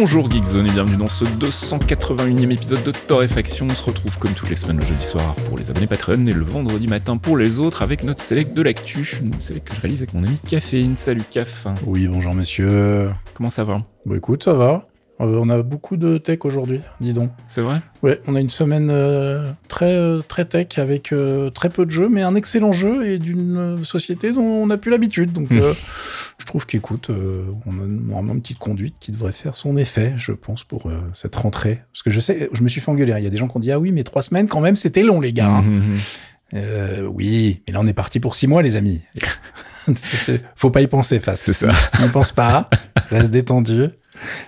Bonjour Geekzone et bienvenue dans ce 281e épisode de Torréfaction. On se retrouve comme toutes les semaines le jeudi soir pour les abonnés Patreon et le vendredi matin pour les autres avec notre select de l'actu. Une select que je réalise avec mon ami Caféine. Salut Caf. Oui, bonjour monsieur. Comment ça va? Bon écoute, ça va. Euh, on a beaucoup de tech aujourd'hui, dis donc. C'est vrai? Ouais, on a une semaine euh, très, euh, très tech avec très peu de jeux, mais un excellent jeu et d'une société dont on n'a plus l'habitude. Donc je trouve qu'écoute, on a normalement une petite conduite qui devrait faire son effet, je pense, pour cette rentrée. Parce que je sais, je me suis fait engueuler. Il y a des gens qui ont dit Ah oui, mais trois semaines quand même, c'était long, les gars. hein. Mhm, mhm. oui, mais là on est parti pour six mois, les amis. Faut pas y penser, face. C'est ça. N'y pense pas. Reste détendu.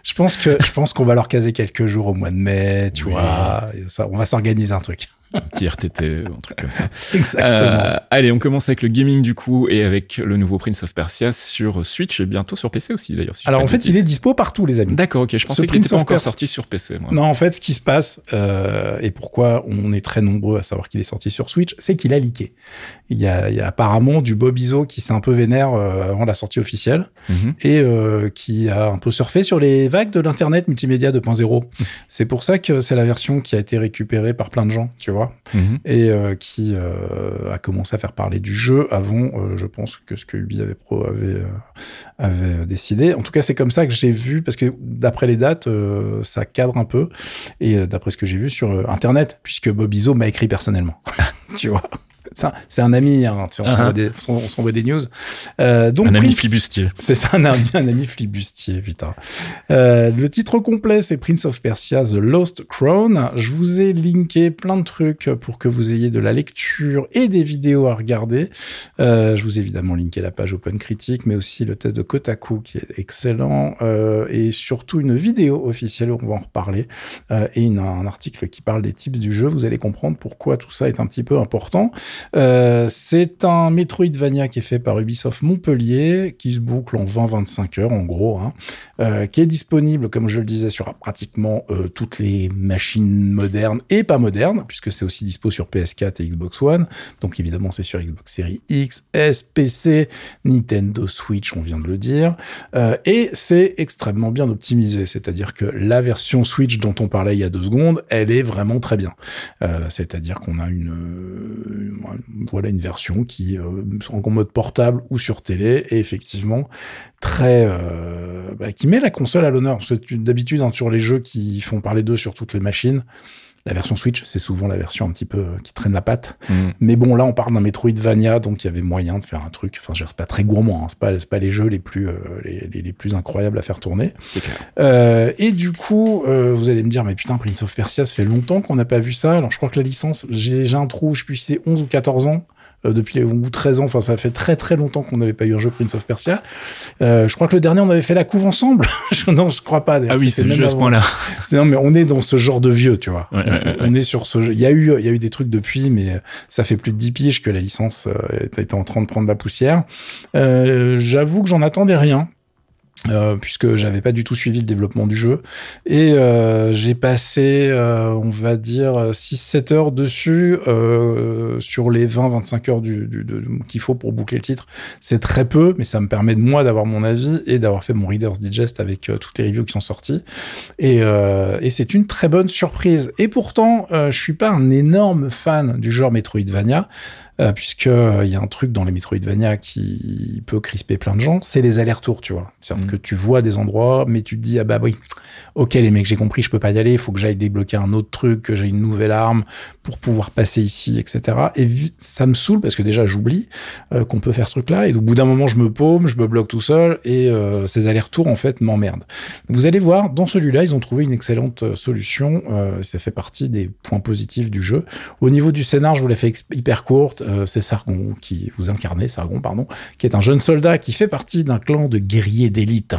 Je pense que je pense qu'on va leur caser quelques jours au mois de mai, tu Oui. vois. Ça, on va s'organiser un truc. Un petit RTT, un truc comme ça. Exactement. Euh, allez, on commence avec le gaming du coup et avec le nouveau Prince of Persia sur Switch et bientôt sur PC aussi d'ailleurs. si Alors en fait, il est dispo partout, les amis. D'accord, ok. Je pensais qu'il Prince n'était pas encore sorti sur PC. Moi. Non, en fait, ce qui se passe euh, et pourquoi on est très nombreux à savoir qu'il est sorti sur Switch, c'est qu'il a leaké. Il y a, il y a apparemment du Bob Iso qui s'est un peu vénère euh, avant la sortie officielle Mhm. et qui a un peu surfé sur les vagues de l'internet multimédia 2.0. C'est pour ça que c'est la version qui a été récupérée par plein de gens, tu vois. Mhm. et euh, qui euh, a commencé à faire parler du jeu avant, euh, je pense, que ce que Ubi avait, pro, avait, avait décidé. En tout cas, c'est comme ça que j'ai vu, parce que d'après les dates, ça cadre un peu, et d'après ce que j'ai vu sur Internet, puisque Bob Iso m'a écrit personnellement. tu vois? C'est un, ami, hein, tu sais, on Ah. s'envoie des, on s'envoie des news. Euh, donc Un ami flibustier. c'est ça, un ami, un ami flibustier, putain. Euh, le titre complet, c'est Prince of Persia, The Lost Crown. Je vous ai linké plein de trucs pour que vous ayez de la lecture et des vidéos à regarder. Euh, je vous ai évidemment linké la page Open Critique, mais aussi le test de Kotaku qui est excellent, euh, et surtout une vidéo officielle, on va en reparler, euh, et une- un article qui parle des tips du jeu. Vous allez comprendre pourquoi tout ça est un petit peu important. Euh, c'est un Metroidvania qui est fait par Ubisoft Montpellier, qui se boucle en 20-25 heures, en gros, hein, euh, qui est disponible, comme je le disais, sur pratiquement euh, toutes les machines modernes et pas modernes, puisque c'est aussi dispo sur PS4 et Xbox One. Donc évidemment, c'est sur Xbox Series X, S, PC, Nintendo Switch, on vient de le dire. Et c'est extrêmement bien optimisé, c'est-à-dire que la version Switch dont on parlait il y a deux secondes, elle est vraiment très bien. C'est-à-dire qu'on a une, voilà une version qui euh, en mode portable ou sur télé et effectivement très euh, bah, qui met la console à l'honneur. Parce que D'habitude hein, sur les jeux qui font parler d'eux sur toutes les machines, la version Switch c'est souvent la version un petit peu euh, qui traîne la patte. Mhm. Mais bon là on parle d'un Metroidvania donc il y avait moyen de faire un truc. Enfin je pas très gourmand, hein, c'est pas pas les jeux les plus euh, les, les, les plus incroyables à faire tourner. Clair. Euh, et du coup, euh, vous allez me dire, mais putain, Prince of Persia, ça fait longtemps qu'on n'a pas vu ça. Alors, je crois que la licence, j'ai j'ai un trou, je sais plus si c'est 11 ou 14 ans. Euh, depuis ou 13 ans, enfin ça fait très très longtemps qu'on n'avait pas eu un jeu Prince of Persia. Euh, je crois que le dernier on avait fait la couve ensemble. Non, je crois pas. Ah oui, c'est même vieux à ce point-là. Non, mais on est dans ce genre de vieux, tu vois. Ouais, ouais, ouais, on est sur ce jeu. Il y a eu, il y a eu des trucs depuis, mais euh, ça fait plus de 10 piges que la licence euh, était en train de prendre la poussière. Euh, J'avoue que j'en attendais rien. Euh, puisque j'avais pas du tout suivi le développement du jeu. Et euh, j'ai passé euh, on va dire 6-7 heures dessus euh, sur les 20-25 heures du, du- qu'il faut pour boucler le titre. C'est très peu mais ça me permet de moi d'avoir mon avis et d'avoir fait mon Reader's Digest avec euh, toutes les reviews qui sont sorties. Et, euh, et c'est une très bonne surprise. Et pourtant, je suis pas un énorme fan du genre Metroidvania, euh, puisque euh, il y a un truc dans les Metroidvania qui peut crisper plein de gens, c'est les allers-retours, tu vois. C'est-à-dire Mm. que tu vois des endroits, mais tu te dis ah bah oui, ok les mecs, j'ai compris, je peux pas y aller, il faut que j'aille débloquer un autre truc, que j'ai une nouvelle arme pour pouvoir passer ici, etc. Et ça me saoule parce que déjà j'oublie euh, qu'on peut faire ce truc-là, et au bout d'un moment je me paume, je me bloque tout seul, et euh, ces allers-retours en fait m'emmerdent. Vous allez voir, dans celui-là, ils ont trouvé une excellente euh, solution. Euh, ça fait partie des points positifs du jeu. Au niveau du scénar, je vous l'ai fait hyper courte. Euh, c'est Sargon qui vous incarnez, Sargon, pardon, qui est un jeune soldat qui fait partie d'un clan de guerriers d'élite.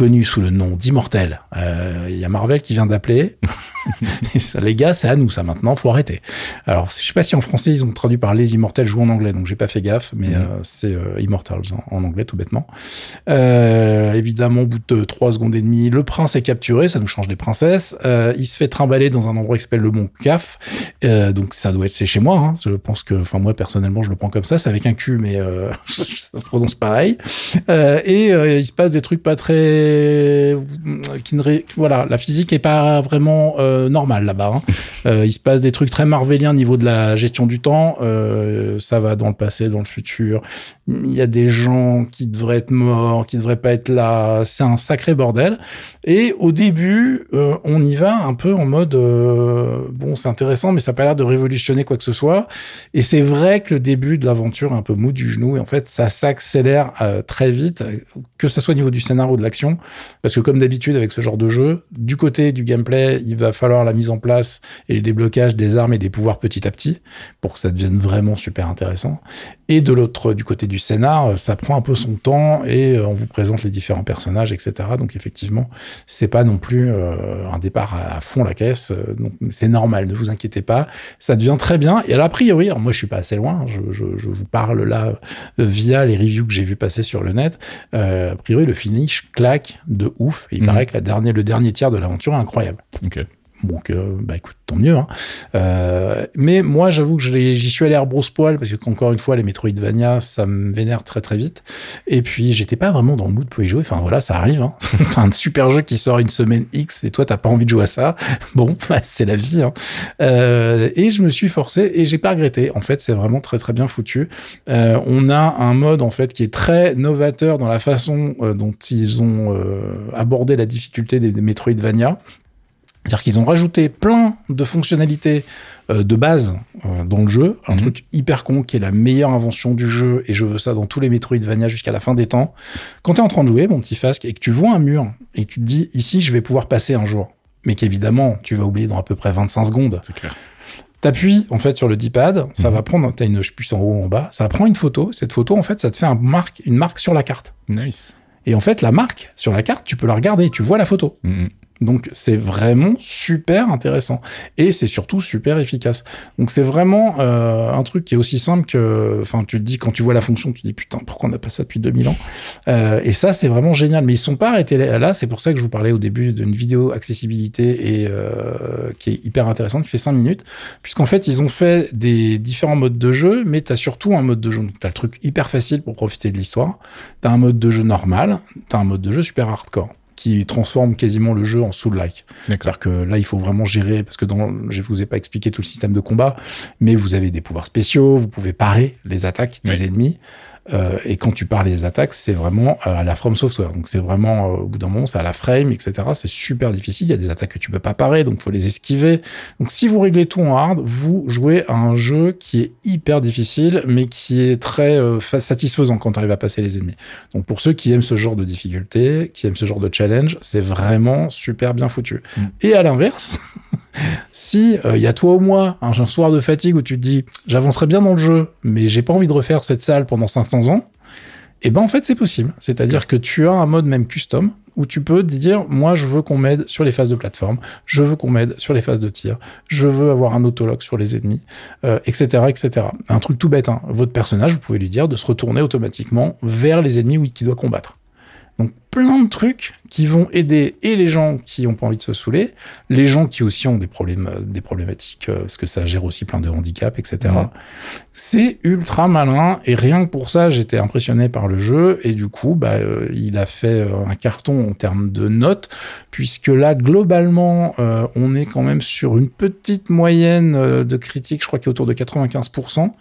Connu sous le nom d'Immortel. Euh, Il y a Marvel qui vient d'appeler. Les gars, c'est à nous, ça maintenant, faut arrêter. Alors, je sais pas si en français ils ont traduit par Les Immortels jouent en anglais, donc j'ai pas fait gaffe, mais Mhm. euh, c'est euh, Immortals en, en anglais tout bêtement. Euh, évidemment, au bout de trois secondes et demie, le prince est capturé, ça nous change des princesses. Euh, il se fait trimballer dans un endroit qui s'appelle le Mont Caf. Euh, donc ça doit être c'est chez moi. Hein. Je pense que, enfin moi personnellement, je le prends comme ça. C'est avec un cul, mais euh, ça se prononce pareil. Euh, et euh, il se passe des trucs pas très, qui ne ré- voilà, la physique est pas vraiment euh, normale là-bas. hein. Euh, il se passe des trucs très marvéliens au niveau de la gestion du temps. Euh, ça va dans le passé, dans le futur. Il y a des gens qui devraient être morts, qui devraient pas être là. C'est un sacré bordel. Et au début, euh, on y va un peu en mode euh, bon, c'est intéressant, mais ça n'a pas l'air de révolutionner quoi que ce soit. Et c'est vrai que le début de l'aventure est un peu mou du genou. Et en fait, ça s'accélère euh, très vite, que ce soit au niveau du scénario ou de l'action. Parce que comme d'habitude avec ce genre de jeu, du côté du gameplay, il va falloir la mise en place et le déblocage des armes et des pouvoirs petit à petit pour que ça devienne vraiment super intéressant. Et de l'autre, du côté du scénar, ça prend un peu son temps et euh, on vous présente les différents personnages, etc. Donc effectivement, c'est pas non plus euh, un départ à, fond la caisse. euh, Donc c'est normal, ne vous inquiétez pas. Ça devient très bien. Et alors, a priori, alors moi je suis pas assez loin. Je, je- je vous parle là euh, via les reviews que j'ai vu passer sur le net. Euh, a priori, le finish claque de ouf. Et il Mhm. paraît que la dernière, le dernier tiers de l'aventure est incroyable. Ok. Donc, euh, bah écoute, tant mieux. Hein. Euh, mais moi, j'avoue que j'y suis allé à rebrousse-poil parce que, encore une fois, les Metroidvania, ça me vénère très très vite. Et puis, j'étais pas vraiment dans le mood pour y jouer. Enfin, voilà, ça arrive. Hein. t'as un super jeu qui sort une semaine X et toi, t'as pas envie de jouer à ça. Bon, bah, c'est la vie. Hein. Euh, et je me suis forcé et j'ai pas regretté. En fait, c'est vraiment très très bien foutu. Euh, on a un mode en fait qui est très novateur dans la façon dont ils ont abordé la difficulté des Metroidvania. C'est-à-dire qu'ils ont rajouté plein de fonctionnalités euh, de base euh, dans le jeu, un Mhm. truc hyper con qui est la meilleure invention du jeu, et je veux ça dans tous les Metroidvania jusqu'à la fin des temps. Quand tu es en train de jouer, mon petit Fasque, et que tu vois un mur, et que tu te dis, ici, je vais pouvoir passer un jour, mais qu'évidemment, tu vas oublier dans à peu près 25 secondes, C'est clair. T'appuies en fait sur le D-pad, ça Mhm. va prendre, t'as une puce en haut ou en bas, ça va prendre une photo. Cette photo, en fait, ça te fait un marque, une marque sur la carte. Nice. Et en fait, la marque sur la carte, tu peux la regarder, tu vois la photo. Mhm. Donc c'est vraiment super intéressant et c'est surtout super efficace. Donc c'est vraiment euh, un truc qui est aussi simple que, enfin tu te dis quand tu vois la fonction, tu te dis putain pourquoi on n'a pas ça depuis 2000 ans? Euh, Et ça c'est vraiment génial. Mais ils sont pas arrêtés là. C'est pour ça que je vous parlais au début d'une vidéo accessibilité et euh, qui est hyper intéressante, qui fait 5 minutes, puisqu'en fait ils ont fait des différents modes de jeu, mais tu as surtout un mode de jeu. Donc t'as le truc hyper facile pour profiter de l'histoire. T'as un mode de jeu normal, t'as un mode de jeu super hardcore qui transforme quasiment le jeu en soul-like. D'accord. C'est-à-dire que là, il faut vraiment gérer, parce que dans, je vous ai pas expliqué tout le système de combat, mais vous avez des pouvoirs spéciaux, vous pouvez parer les attaques des Oui. ennemis. Euh, et quand tu parles des attaques, c'est vraiment euh, à la From Software. Donc c'est vraiment, euh, au bout d'un moment, c'est à la frame, etc. C'est super difficile. Il y a des attaques que tu peux pas parer, donc faut les esquiver. Donc si vous réglez tout en hard, vous jouez à un jeu qui est hyper difficile, mais qui est très euh, fa- satisfaisant quand tu arrives à passer les ennemis. Donc pour ceux qui aiment ce genre de difficulté, qui aiment ce genre de challenge, c'est vraiment super bien foutu. Mm. Et à l'inverse, si euh, il y a toi ou moi un, un soir de fatigue où tu te dis j'avancerai bien dans le jeu, mais j'ai pas envie de refaire cette salle pendant 500 ans, et ben en fait c'est possible. C'est-à-dire que tu as un mode même custom où tu peux dire moi je veux qu'on m'aide sur les phases de plateforme, je veux qu'on m'aide sur les phases de tir, je veux avoir un autolock sur les ennemis, euh, etc., etc. Un truc tout bête. Hein. Votre personnage, vous pouvez lui dire de se retourner automatiquement vers les ennemis qu'il doit combattre. Plein de trucs qui vont aider et les gens qui ont pas envie de se saouler, les gens qui aussi ont des problèmes, euh, des problématiques, euh, parce que ça gère aussi plein de handicaps, etc. C'est ultra malin et rien que pour ça, j'étais impressionné par le jeu et du coup, bah, euh, il a fait un carton en termes de notes, puisque là, globalement, euh, on est quand même sur une petite moyenne de critiques, je crois qu'il est autour de 95%.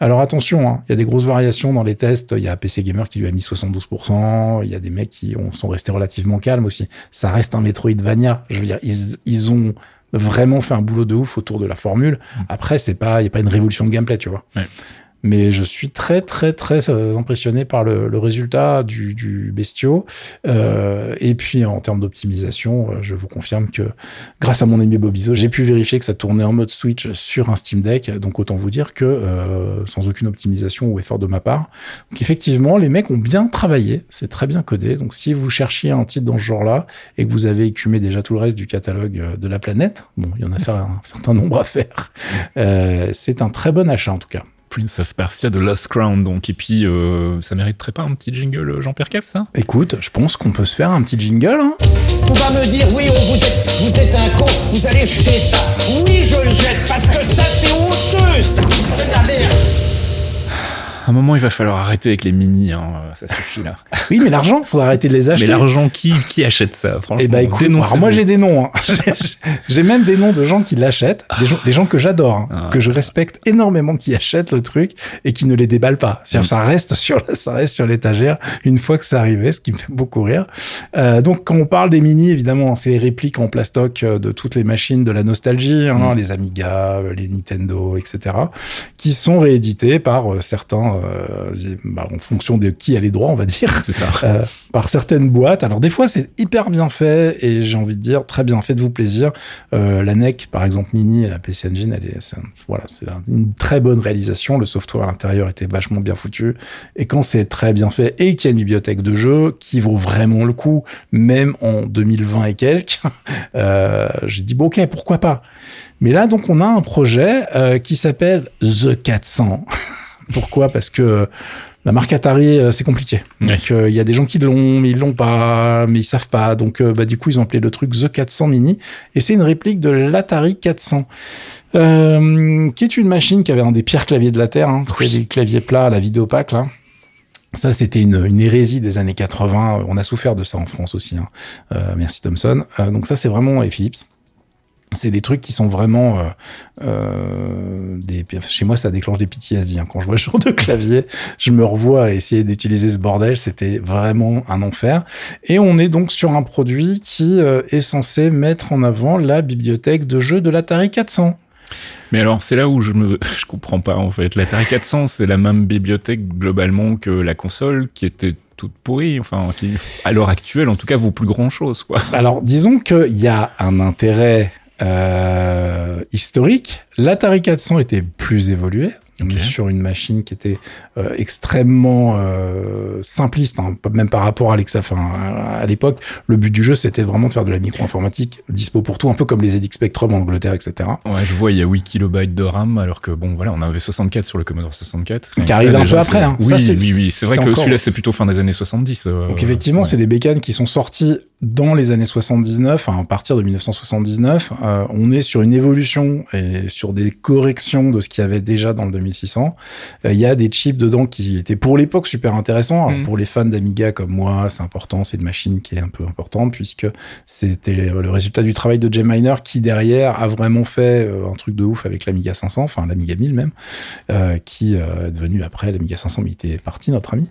Alors attention, hein, il y a des grosses variations dans les tests. Il y a PC Gamer qui lui a mis 72%. Il y a des mecs qui ont, sont restés relativement calmes aussi. Ça reste un Metroidvania. Je veux dire, ils, ils ont vraiment fait un boulot de ouf autour de la formule. Après, c'est pas, il y a pas une révolution de gameplay, tu vois. Ouais. Mais je suis très très très euh, impressionné par le, le résultat du, du bestiau. Euh, et puis en termes d'optimisation, euh, je vous confirme que grâce à mon ami Bobizo, j'ai pu vérifier que ça tournait en mode Switch sur un Steam Deck. Donc autant vous dire que euh, sans aucune optimisation ou effort de ma part. Donc effectivement, les mecs ont bien travaillé, c'est très bien codé. Donc si vous cherchiez un titre dans ce genre-là et que vous avez écumé déjà tout le reste du catalogue euh, de la planète, bon, il y en a un certain nombre à faire. Euh, c'est un très bon achat en tout cas. Prince of Persia de Lost Crown, donc. Et puis, euh, ça mériterait pas un petit jingle euh, Jean-Pierre Cave, ça? Écoute, je pense qu'on peut se faire un petit jingle. Hein On va me dire, oui, on vous êtes, vous êtes un con, vous allez jeter ça. Oui, je le jette, parce que ça, c'est honteux, ça. C'est de la merde. À un moment, il va falloir arrêter avec les mini, hein, ça suffit là. oui, mais l'argent, faudra arrêter de les Mais acheter. l'argent, qui, qui achète ça Franchement, Eh ben écoute, alors moi j'ai des noms. hein. J'ai- même des noms de gens qui l'achètent, des gens, des gens que j'adore, hein, Ah. que je respecte énormément, qui achètent le truc et qui ne les déballent pas. Mm. ça reste sur ça reste sur l'étagère une fois que c'est arrivé, ce qui me fait beaucoup rire. Euh, donc quand on parle des mini, évidemment, c'est les répliques en plastoc euh, de toutes les machines de la nostalgie, hein, Mm. les Amiga, euh, les Nintendo, etc., qui sont réédités par euh, euh, bah, en fonction de qui a les droits, on va dire C'est ça. euh, par certaines boîtes. Alors des fois c'est hyper bien fait et j'ai envie de dire très bien, faites-vous plaisir. Euh, la NEC par exemple Mini et la PC Engine, elle est, c'est un- voilà, c'est un- une très bonne réalisation. Le software à l'intérieur était vachement bien foutu et quand c'est très bien fait et qu'il y a une bibliothèque de jeux qui vaut vraiment le coup, même en 2020 et quelques, j'ai dit bon ok pourquoi pas? Mais là donc on a un projet euh, qui s'appelle The 400. Pourquoi? Parce que la marque Atari, euh, c'est compliqué. Euh, il y a des gens qui l'ont, mais ils l'ont pas, mais ils savent pas. Donc, euh, bah, du coup, ils ont appelé le truc The 400 Mini. Et c'est une réplique de l'Atari 400. Euh, qui est une machine qui avait un des pires claviers de la Terre. Hein. Oui. C'est des claviers plats à la vidéopaque, là. Ça, c'était une, une hérésie des années 80. On a souffert de ça en France aussi. Hein. Euh, merci Thomson. Euh, donc ça, c'est vraiment et Philips. C'est des trucs qui sont vraiment euh, euh, des. Chez moi, ça déclenche des PTSD. Hein. Quand je vois ce genre de clavier, je me revois à essayer d'utiliser ce bordel. C'était vraiment un enfer. Et on est donc sur un produit qui euh, est censé mettre en avant la bibliothèque de jeux de l'Atari 400. Mais alors, c'est là où je me, je comprends pas, en fait. L'Atari 400, c'est la même bibliothèque, globalement, que la console, qui était toute pourrie, enfin, qui, à l'heure actuelle, en tout cas, vaut plus grand chose, quoi. Alors, disons qu'il y a un intérêt historique. L'Atari 400 était plus évolué. On Ok. est sur une machine qui était euh, extrêmement euh, simpliste, hein, même par rapport à à, l'époque, le but du jeu, c'était vraiment de faire de la micro-informatique dispo pour tout, un peu comme les ZX Spectrum en Angleterre, etc. Ouais, je vois, il y a 8 kilobytes de RAM, alors que bon, voilà, on avait 64 sur le Commodore 64. Qui arrive un peu après, hein. Oui, Ça, oui, oui. C'est vrai que celui-là, c'est plutôt fin des années 70. euh, Donc effectivement, ouais. c'est des bécanes qui sont sorties dans les années 79, enfin, à partir de 1979. Euh, on est sur une évolution et sur des corrections de ce qu'il y avait déjà dans le 2600. Euh, Il y a des chips dedans qui étaient pour l'époque super intéressants. Alors, Mm. Pour les fans d'Amiga comme moi, c'est important. C'est une machine qui est un peu importante puisque c'était le résultat du travail de Jay Miner qui derrière a vraiment fait euh, un truc de ouf avec l'Amiga 500, enfin l'Amiga 1000 même, euh, qui est devenu après l'Amiga 500, mais il était parti notre ami.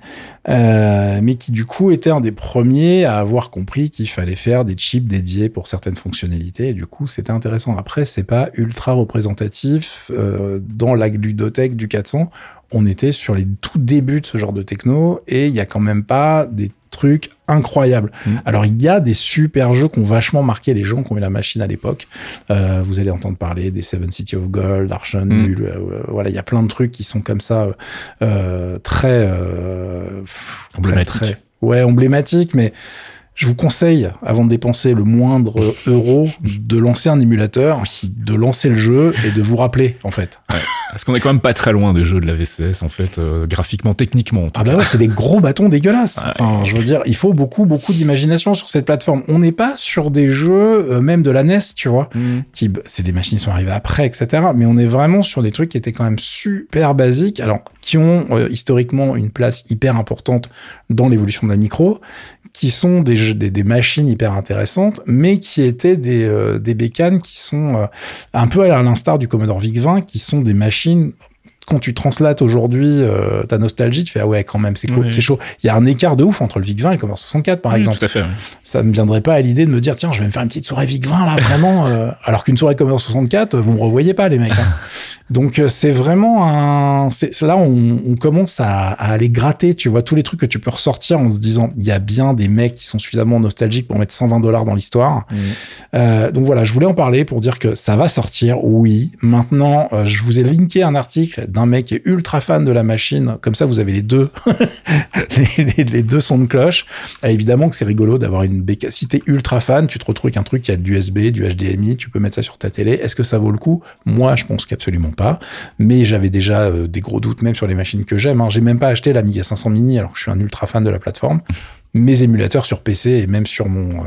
Euh, mais qui du coup était un des premiers à avoir compris qu'il fallait faire des chips dédiés pour certaines fonctionnalités. Et du coup, c'était intéressant. Après, c'est pas ultra représentatif dans la ludothèque du 400. On était sur les tout débuts de ce genre de techno et il y a quand même pas des trucs incroyables. Mm. Alors il y a des super jeux qui ont vachement marqué les gens qui ont eu la machine à l'époque. Euh, vous allez entendre parler des Seven City of Gold, Archon, Mm. Null, euh, voilà, il y a plein de trucs qui sont comme ça euh, très, euh, Emblématiques. ouais, emblématiques, mais je vous conseille, avant de dépenser le moindre euro, de lancer un émulateur, de lancer le jeu et de vous rappeler, en fait. Parce qu'on est quand même pas très loin des jeux de la VCS, en fait, euh, graphiquement, techniquement. en tout Ah bah cas. ouais, c'est des gros bâtons dégueulasses. Ouais. Enfin, je veux dire, il faut beaucoup, beaucoup d'imagination sur cette plateforme. On n'est pas sur des jeux, euh, même de la NES, tu vois, Mm. qui, c'est des machines qui sont arrivées après, etc. Mais on est vraiment sur des trucs qui étaient quand même super basiques, alors, qui ont euh, historiquement une place hyper importante dans l'évolution de la micro, qui sont des, des machines hyper intéressantes, mais qui étaient des, euh, des bécanes qui sont euh, un peu à l'instar du Commodore VIC-20, qui sont des machines quand tu translates aujourd'hui euh, ta nostalgie, tu fais ah ouais quand même c'est cool, Oui. c'est chaud. Il y a un écart de ouf entre le VIC 20 et le Commodore 64 par Oui, exemple. Tout à fait. Ça me viendrait pas à l'idée de me dire tiens je vais me faire une petite soirée VIC 20 là vraiment, euh, alors qu'une soirée Commodore 64 vous me revoyez pas les mecs. hein. Donc euh, c'est vraiment un, là on, on commence à, à aller gratter, tu vois tous les trucs que tu peux ressortir en se disant il y a bien des mecs qui sont suffisamment nostalgiques pour mettre 120 dollars dans l'histoire. Euh, donc voilà, je voulais en parler pour dire que ça va sortir, oui. Maintenant, je vous ai linké un article d'un mec qui est ultra fan de la machine. Comme ça, vous avez les deux, les, deux sons de cloche. Évidemment que c'est rigolo d'avoir une béca. Si t'es ultra fan, tu te retrouves avec un truc qui a de l'USB, du HDMI, tu peux mettre ça sur ta télé. Est-ce que ça vaut le coup? Moi, je pense qu'absolument pas. Mais j'avais déjà euh, des gros doutes même sur les machines que j'aime. Hein. J'ai même pas acheté l'Amiga 500 Mini alors que je suis un ultra fan de la plateforme mes émulateurs sur PC et même sur mon euh,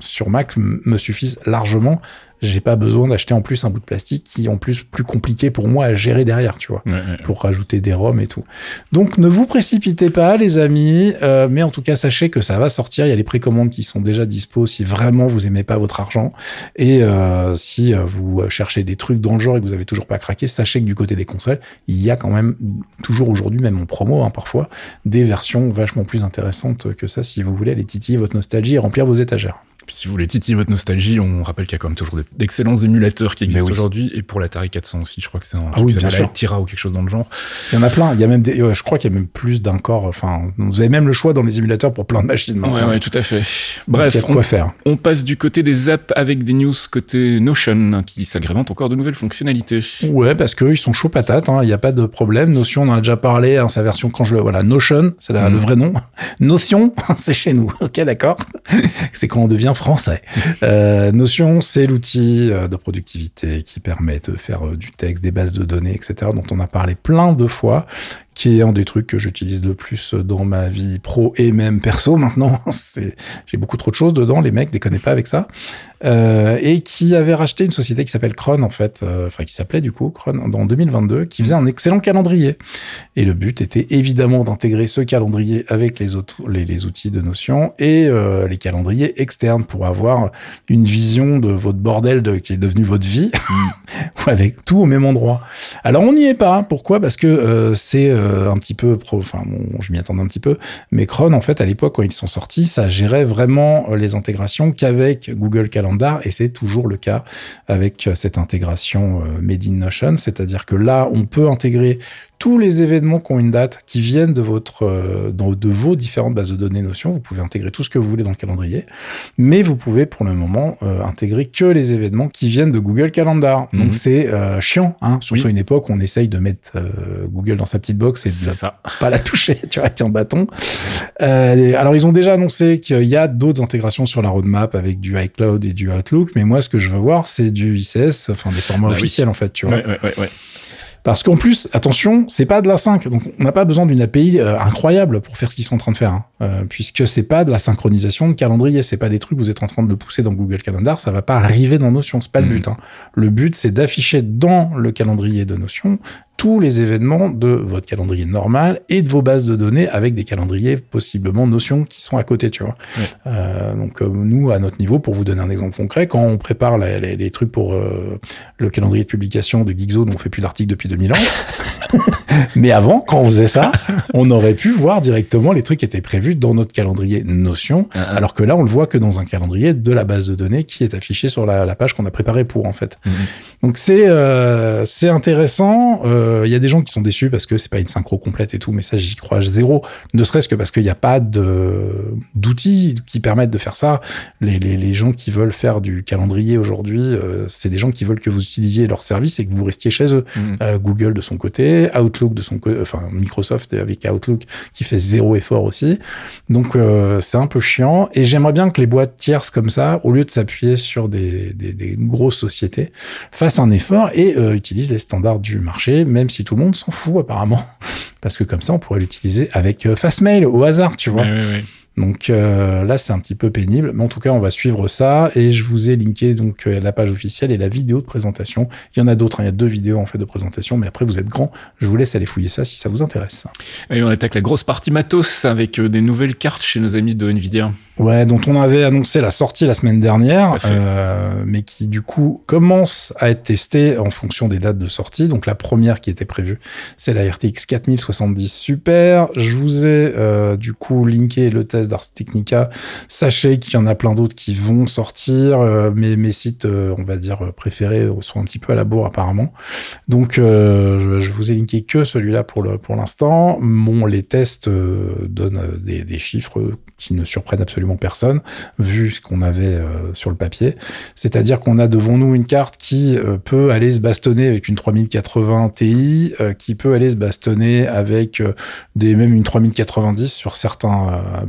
sur Mac me suffisent largement. J'ai pas besoin d'acheter en plus un bout de plastique qui est en plus plus compliqué pour moi à gérer derrière, tu vois, Ouais, ouais. pour rajouter des ROM et tout. Donc ne vous précipitez pas, les amis, euh, mais en tout cas sachez que ça va sortir. Il y a les précommandes qui sont déjà dispo si vraiment vous aimez pas votre argent et euh, si euh, vous cherchez des trucs dans le genre et que vous avez toujours pas craqué, sachez que du côté des consoles, il y a quand même toujours aujourd'hui, même en promo hein, parfois, des versions vachement plus intéressantes que ça si vous voulez aller titiller votre nostalgie et remplir vos étagères. Puis si vous voulez titiller votre nostalgie, on rappelle qu'il y a quand même toujours d'excellents émulateurs qui existent oui. aujourd'hui. Et pour l'Atari 400 aussi, je crois que c'est un Ah oui, bien sûr. Tira ou quelque chose dans le genre. Il y en a plein. Il y a même des, je crois qu'il y a même plus d'un corps. Enfin, vous avez même le choix dans les émulateurs pour plein de machines. maintenant. Ouais, ouais, tout à fait. Donc, Bref, il y a de on, quoi faire. on passe du côté des apps avec des news côté Notion qui s'agrémentent encore de nouvelles fonctionnalités. Ouais, parce qu'eux, ils sont chauds patates, hein, il n'y a pas de problème. Notion, on en a déjà parlé, hein, sa version quand je le. Voilà, Notion, c'est le vrai nom. Notion, c'est chez nous. Ok, d'accord. c'est quand on devient français. Euh, Notion, c'est l'outil euh, de productivité qui permet de faire euh, du texte, des bases de données, etc., dont on a parlé plein de fois qui est un des trucs que j'utilise le plus dans ma vie pro et même perso maintenant. C'est, j'ai beaucoup trop de choses dedans, les mecs, déconnez pas avec ça. Euh, et qui avait racheté une société qui s'appelle Cron, en fait, euh, enfin qui s'appelait du coup Cron, en 2022, qui faisait un excellent calendrier. Et le but était évidemment d'intégrer ce calendrier avec les, autres, les, les outils de Notion et euh, les calendriers externes pour avoir une vision de votre bordel de, qui est devenu votre vie, avec tout au même endroit. Alors on n'y est pas. Pourquoi? Parce que c'est euh, un petit peu, pro, enfin bon, je m'y attendais un petit peu, mais Cron en fait à l'époque quand ils sont sortis, ça gérait vraiment euh, les intégrations qu'avec Google Calendar et c'est toujours le cas avec euh, cette intégration Made in Notion, c'est-à-dire que là on peut intégrer tous les événements qui ont une date, qui viennent de votre, euh, de vos différentes bases de données Notion. Vous pouvez intégrer tout ce que vous voulez dans le calendrier, mais vous pouvez pour le moment euh, intégrer que les événements qui viennent de Google Calendar. Mhm. Donc c'est euh, chiant, hein, surtout Oui. à une époque où on essaye de mettre euh, Google dans sa petite box et de ça. pas la toucher, tu vois, un bâton. Euh, alors ils ont déjà annoncé qu'il y a d'autres intégrations sur la roadmap avec du iCloud et du Outlook, mais moi ce que je veux voir c'est du ICS, enfin des formats Bah oui. officiels en fait, tu vois. Ouais, ouais, ouais, ouais. Parce qu'en plus, attention, c'est pas de la 5, donc on n'a pas besoin d'une API euh, incroyable pour faire ce qu'ils sont en train de faire, hein. Euh, puisque c'est pas de la synchronisation de calendrier, c'est pas des trucs que vous êtes en train de le pousser dans Google Calendar, ça va pas arriver dans Notion, c'est pas le Mhm. but. hein. Le but, c'est d'afficher dans le calendrier de Notion tous les événements de votre calendrier normal et de vos bases de données avec des calendriers possiblement Notion qui sont à côté, tu vois. Ouais. Euh, donc euh, nous, à notre niveau, pour vous donner un exemple concret, quand on prépare les trucs pour euh, le calendrier de publication de Geekzone, on fait plus d'articles depuis 2000 ans. Mais avant, quand on faisait ça, on aurait pu voir directement les trucs qui étaient prévus dans notre calendrier Notion, Ah, ah. alors que là, on le voit que dans un calendrier de la base de données qui est affiché sur la, la page qu'on a préparée pour, en fait. Mhm. Donc c'est euh, c'est intéressant. Euh, Il y a des gens qui sont déçus parce que c'est pas une synchro complète et tout, mais ça j'y crois zéro. Ne serait-ce que parce qu'il n'y a pas de d'outils qui permettent de faire ça. Les, les, les gens qui veulent faire du calendrier aujourd'hui, euh, c'est des gens qui veulent que vous utilisiez leur service et que vous restiez chez eux. Mhm. Euh, Google de son côté, Outlook de son enfin Microsoft avec Outlook qui fait zéro effort aussi. Donc euh, c'est un peu chiant et j'aimerais bien que les boîtes tierces comme ça, au lieu de s'appuyer sur des, des, grosses sociétés, fassent un effort et euh, utilisent les standards du marché, même si tout le monde s'en fout apparemment, parce que comme ça on pourrait l'utiliser avec euh, Fastmail au hasard, tu vois. Ouais, ouais, ouais. Donc euh, là, c'est un petit peu pénible, mais en tout cas, on va suivre ça et je vous ai linké donc euh, la page officielle et la vidéo de présentation. Il y en a d'autres, hein, il y a deux vidéos en fait de présentation, mais après vous êtes grand, je vous laisse aller fouiller ça si ça vous intéresse. Allez, on attaque la grosse partie matos avec euh, des nouvelles cartes chez nos amis de Nvidia. Ouais, dont on avait annoncé la sortie la semaine dernière, euh, mais qui du coup commence à être testée en fonction des dates de sortie. Donc la première qui était prévue, c'est la RTX 4070 Super. Je vous ai euh, du coup linké le test d'Ars Technica. Sachez qu'il y en a plein d'autres qui vont sortir, euh, mes sites, euh, on va dire euh, préférés, sont un petit peu à la bourre apparemment. Donc euh, je vous ai linké que celui-là pour pour l'instant. Bon, les tests donnent des, des chiffres qui ne surprennent absolument personne, vu ce qu'on avait sur le papier. C'est-à-dire qu'on a devant nous une carte qui peut aller se bastonner avec une 3080 Ti, qui peut aller se bastonner avec des même une 3090 sur certains euh,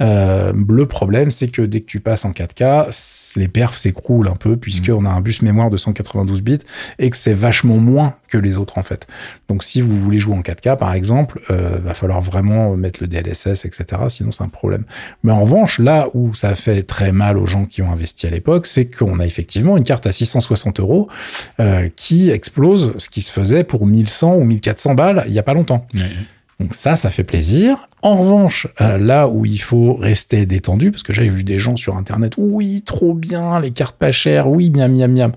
Euh, le problème, c'est que dès que tu passes en 4K, c- les perfs s'écroulent un peu, puisqu'on a un bus mémoire de 192 bits et que c'est vachement moins que les autres en fait. Donc si vous voulez jouer en 4K par exemple, euh, va falloir vraiment mettre le DLSS, etc. Sinon c'est un problème. Mais en revanche, là où ça fait très mal aux gens qui ont investi à l'époque, c'est qu'on a effectivement une carte à 660 euros euh, qui explose ce qui se faisait pour 1100 ou 1400 balles il y a pas longtemps. Donc ça, ça fait plaisir. En revanche, euh, là où il faut rester détendu, parce que j'avais vu des gens sur Internet, oui, trop bien, les cartes pas chères, oui, miam, miam, miam.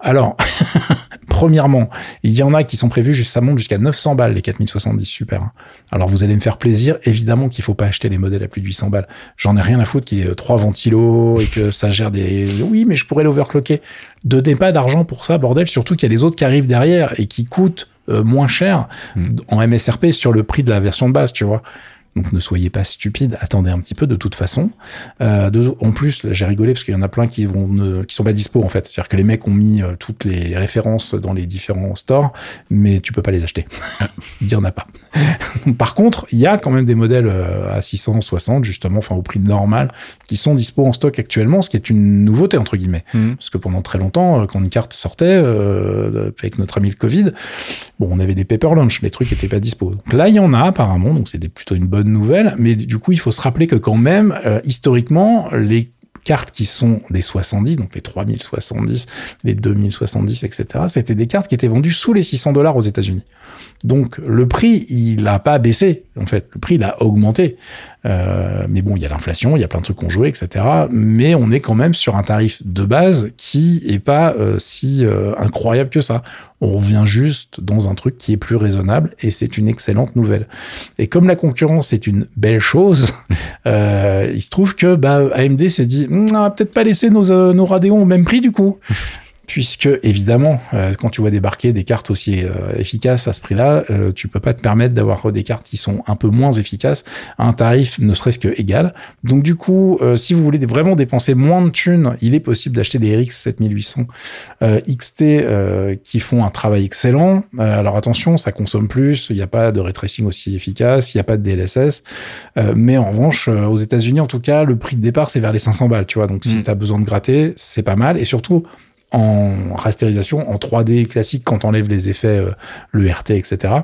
Alors, premièrement, il y en a qui sont prévus, ça monte jusqu'à 900 balles, les 4070 super. hein. Alors, vous allez me faire plaisir, évidemment qu'il faut pas acheter les modèles à plus de 800 balles. J'en ai rien à foutre qu'il y ait trois ventilos et que ça gère des... Oui, mais je pourrais l'overclocker. Donnez pas d'argent pour ça, bordel, surtout qu'il y a les autres qui arrivent derrière et qui coûtent euh, moins cher Mm. en MSRP sur le prix de la version de base, tu vois. Donc ne soyez pas stupides, attendez un petit peu de toute façon. Euh, de- en plus, j'ai rigolé parce qu'il y en a plein qui vont ne, qui sont pas dispo en fait. C'est-à-dire que les mecs ont mis euh, toutes les références dans les différents stores, mais tu peux pas les acheter. il y en a pas. Par contre, il y a quand même des modèles à 660 justement, enfin au prix normal, qui sont dispo en stock actuellement, ce qui est une nouveauté entre guillemets. Mhm. Parce que pendant très longtemps, quand une carte sortait, euh, avec notre ami le Covid, bon, on avait des paper launch, les trucs étaient pas dispo. Donc là, il y en a apparemment, donc c'est plutôt une bonne nouvelle. Mais du coup, il faut se rappeler que quand même, euh, historiquement, les cartes qui sont des 70, donc les 3070, les 2070, etc., c'était des cartes qui étaient vendues sous les 600 dollars aux États-Unis. Donc le prix, il n'a pas baissé. En fait, le prix, il a augmenté. Euh, mais bon, il y a l'inflation, il y a plein de trucs qu'on jouait, etc. Mais on est quand même sur un tarif de base qui est pas euh, si euh, incroyable que ça. On revient juste dans un truc qui est plus raisonnable et c'est une excellente nouvelle. Et comme la concurrence est une belle chose, euh, il se trouve que bah, AMD s'est dit, Hum, on va peut-être pas laisser nos, euh, nos Radeon au même prix du coup. Puisque évidemment, euh, quand tu vois débarquer des cartes aussi euh, efficaces à ce prix-là, euh, tu peux pas te permettre d'avoir des cartes qui sont un peu moins efficaces à un tarif ne serait-ce que égal. Donc du coup, euh, si vous voulez vraiment dépenser moins de thunes, il est possible d'acheter des RX 7800 euh, XT euh, qui font un travail excellent. Euh, alors attention, ça consomme plus, il n'y a pas de ray tracing aussi efficace, il n'y a pas de DLSS. Euh, mais en revanche, euh, aux États-Unis en tout cas, le prix de départ c'est vers les 500 balles, tu vois. Donc si Mm. tu as besoin de gratter, c'est pas mal. Et surtout en rasterisation, en 3D classique, quand on enlève les effets, euh, le RT, etc.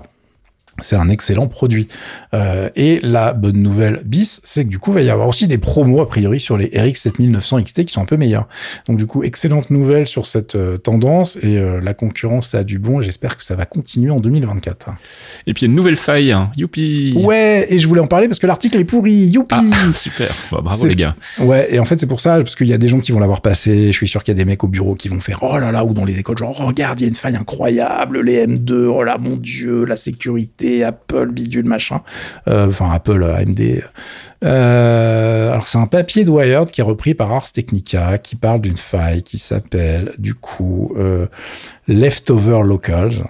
C'est un excellent produit. Euh, et la bonne nouvelle bis, c'est que du coup, il va y avoir aussi des promos, a priori, sur les RX 7900 XT qui sont un peu meilleurs. Donc du coup, excellente nouvelle sur cette euh, tendance et euh, la concurrence ça a du bon et j'espère que ça va continuer en 2024. Et puis une nouvelle faille. hein. Youpi Ouais, et je voulais en parler parce que l'article est pourri. Youpi Ah, super. Bah, bravo les gars. Ouais, et en fait, c'est pour ça, parce qu'il y a des gens qui vont l'avoir passé. Je suis sûr qu'il y a des mecs au bureau qui vont faire Oh là là, ou dans les écoles, genre oh, Regarde, il y a une faille incroyable, les M2, oh là, mon Dieu, la sécurité, Apple, bidule, machin. Euh, Enfin, Apple, AMD. Euh, alors, c'est un papier de Wired qui est repris par Ars Technica, qui parle d'une faille qui s'appelle, du coup, euh, Leftover Locals.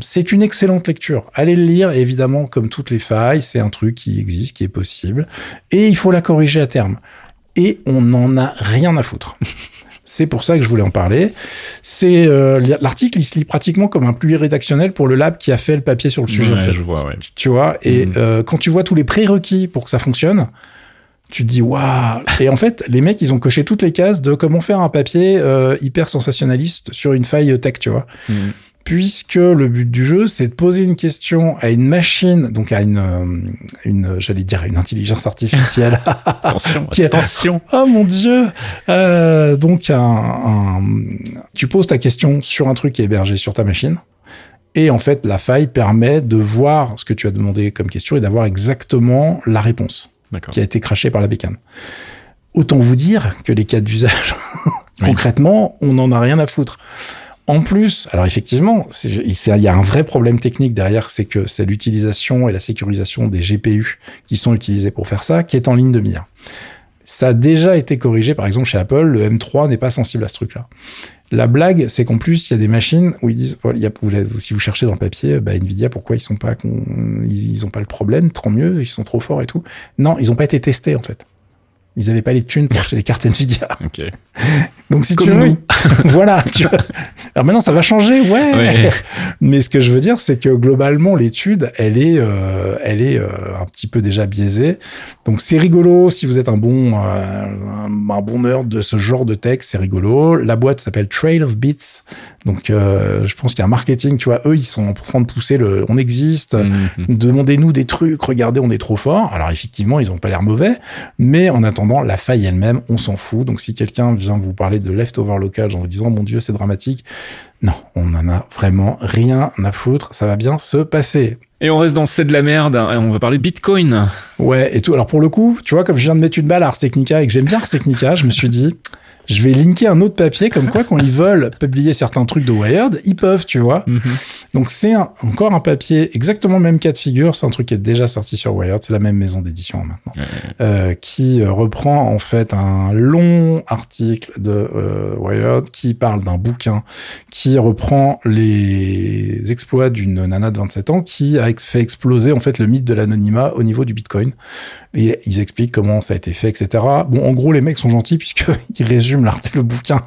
C'est une excellente lecture. Allez le lire, évidemment, comme toutes les failles, c'est un truc qui existe, qui est possible, et il faut la corriger à terme. Et on n'en a rien à foutre. C'est pour ça que je voulais en parler. C'est euh, l'article, il se lit pratiquement comme un pluie rédactionnel pour le lab qui a fait le papier sur le sujet. en Ouais, fait. je vois, ouais. Tu vois, et Mhm. euh, quand tu vois tous les prérequis pour que ça fonctionne, tu te dis waouh. Et en fait, les mecs, ils ont coché toutes les cases de comment faire un papier euh, hyper sensationnaliste sur une faille tech, tu vois. Mhm. Puisque le but du jeu, c'est de poser une question à une machine, donc à une, euh, une j'allais dire, à une intelligence artificielle. Attention, Qui attention. Oh mon dieu Euh, Donc, un, un- tu poses ta question sur un truc qui est hébergé sur ta machine. Et en fait, la faille permet de voir ce que tu as demandé comme question et d'avoir exactement la réponse qui a été crachée par la bécane. Autant vous dire que les cas d'usage, Oui. concrètement, on n'en a rien à foutre. En plus, alors effectivement, il y a un vrai problème technique derrière, c'est que c'est l'utilisation et la sécurisation des GPU qui sont utilisés pour faire ça, qui est en ligne de mire. Ça a déjà été corrigé, par exemple chez Apple, le M3 n'est pas sensible à ce truc-là. La blague, c'est qu'en plus, il y a des machines où ils disent, y a, si vous cherchez dans le papier, bah, Nvidia, pourquoi ils sont pas, ils, ils ont pas le problème, tant mieux, ils sont trop forts et tout. Non, ils ont pas été testés en fait. Ils avaient pas les thunes pour acheter les cartes Nvidia. Donc si Comme tu veux, nous. voilà. Tu vois. Alors maintenant, ça va changer, ouais. Ouais. Mais ce que je veux dire, c'est que globalement, l'étude, elle est, euh, elle est euh, un petit peu déjà biaisée. Donc c'est rigolo si vous êtes un bon, euh, un, un bon nerd de ce genre de texte, c'est rigolo. La boîte s'appelle Trail of Bits. Donc je pense qu'il y a un marketing, tu vois, eux, ils sont en train de pousser le, on existe. Mhm. Demandez-nous des trucs, regardez, on est trop fort. Alors effectivement, ils ont pas l'air mauvais, mais en attendant, la faille elle-même, on s'en fout. Donc si quelqu'un vient vous parler de leftover local en disant mon Dieu, c'est dramatique, non, on en a vraiment rien à foutre. Ça va bien se passer. Et on reste dans C'est de la merde. hein, On va parler de Bitcoin. Ouais, et tout. Alors pour le coup, tu vois, comme je viens de mettre une balle à Ars Technica et que j'aime bien Ars Technica, je me suis dit, je vais linker un autre papier comme quoi quand ils veulent publier certains trucs de Wired, ils peuvent, tu vois. Donc c'est encore un papier exactement le même cas de figure. C'est un truc qui est déjà sorti sur Wired. C'est la même maison d'édition maintenant, Ouais. euh, qui euh, reprend en fait un long article de euh, Wired qui parle d'un bouquin qui reprend les exploits d'une nana de 27 ans qui a fait exploser en fait le mythe de l'anonymat au niveau du Bitcoin. Et ils expliquent comment ça a été fait, etc. Bon, en gros, les mecs sont gentils puisqu'ils résument le bouquin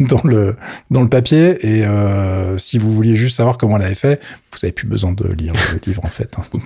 dans le, dans le papier. Et euh, si vous vouliez juste savoir comment elle avait fait, vous avez plus besoin de lire le livre en fait. hein.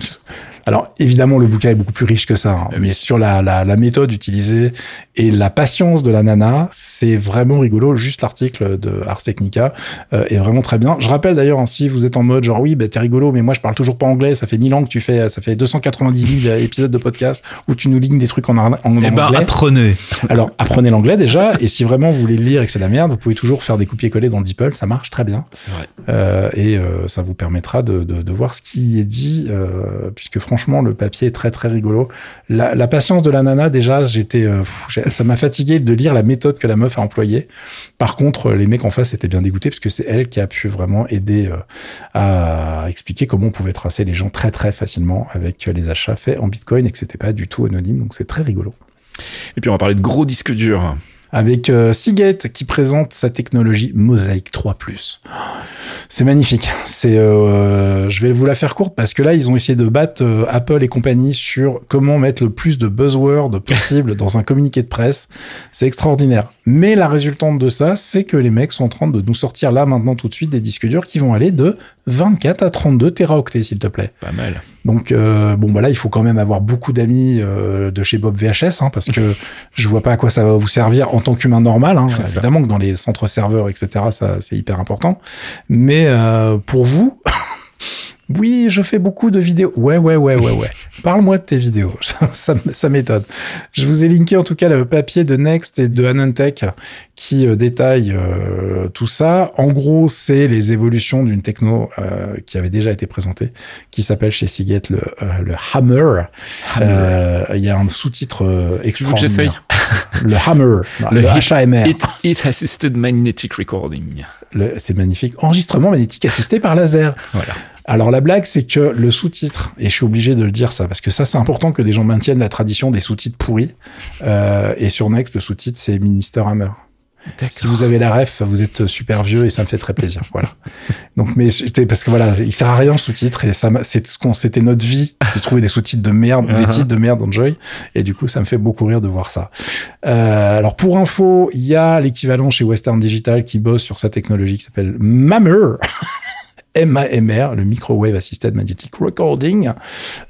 Alors évidemment, le bouquin est beaucoup plus riche que ça, hein, Ah mais sur la, la, la méthode utilisée et la patience de la nana, c'est vraiment rigolo. Juste l'article de Ars Technica euh, est vraiment très bien. Je rappelle d'ailleurs, hein, si vous êtes en mode genre oui, bah, t'es rigolo, mais moi je parle toujours pas anglais, ça fait 1000 ans que tu fais, ça fait 290 000 épisodes de podcast où tu nous lignes des trucs en, en, en Eh ben, anglais. apprenez. Alors, apprenez l'anglais déjà, et si vraiment vous voulez le lire et que c'est la merde, vous pouvez toujours faire des copier-coller dans DeepL, ça marche très bien. C'est vrai. Euh, et euh, ça vous permettra de, de, de voir ce qui est dit, euh, puisque franchement, le papier est très très rigolo. La, la patience de la nana, déjà, j'étais, ça m'a fatigué de lire la méthode que la meuf a employée. Par contre, les mecs en face étaient bien dégoûtés, parce que c'est elle qui a pu vraiment aider à expliquer comment on pouvait tracer les gens très très facilement avec les achats faits en Bitcoin et que c'était pas du tout anonyme, donc c'est très rigolo Et puis on va parler de gros disques durs. Avec euh, Seagate qui présente sa technologie Mosaic 3+. C'est magnifique. C'est, euh, je vais vous la faire courte parce que là, ils ont essayé de battre euh, Apple et compagnie sur comment mettre le plus de buzzwords possible dans un communiqué de presse. C'est extraordinaire. Mais la résultante de ça, c'est que les mecs sont en train de nous sortir là maintenant tout de suite des disques durs qui vont aller de 24 à 32 téraoctets, s'il te plaît. Pas mal. Donc euh, bon bah là il faut quand même avoir beaucoup d'amis euh, de chez Bob VHS hein, parce que je vois pas à quoi ça va vous servir en tant qu'humain normal. Hein. Ça. Évidemment que dans les centres serveurs etc ça c'est hyper important. Mais euh, pour vous, oui je fais beaucoup de vidéos. Ouais ouais ouais ouais ouais. Parle-moi de tes vidéos. Ça, ça, ça m'étonne. Je vous ai linké en tout cas le papier de Next et de Anantech qui euh, détaille euh, tout ça. En gros, c'est les évolutions d'une techno euh, qui avait déjà été présentée, qui s'appelle chez Seagate le, le Hammer. Il y a un sous-titre Tu veux que extraordinaire. le Hammer, le, Le HAMR. It, It Assisted Magnetic Recording. C'est magnifique. Enregistrement magnétique assisté par laser. Voilà. Alors la blague, c'est que le sous-titre, et je suis obligé de le dire ça, parce que ça c'est important que des gens maintiennent la tradition des sous-titres pourris. Euh, et sur Next, le sous-titre c'est Minister Hammer. Si vous avez la ref, vous êtes super vieux et ça me fait très plaisir. Voilà. Donc, mais c'était parce que voilà, il sert à rien le sous-titre et ça, c'est ce qu'on, c'était notre vie de trouver des sous-titres de merde, des Uh-huh. titres de merde dans Joy. Et du coup, ça me fait beaucoup rire de voir ça. Euh, alors, pour info, il y a l'équivalent chez Western Digital qui bosse sur sa technologie qui s'appelle MAMR. MAMR, le Microwave Assisted Magnetic Recording.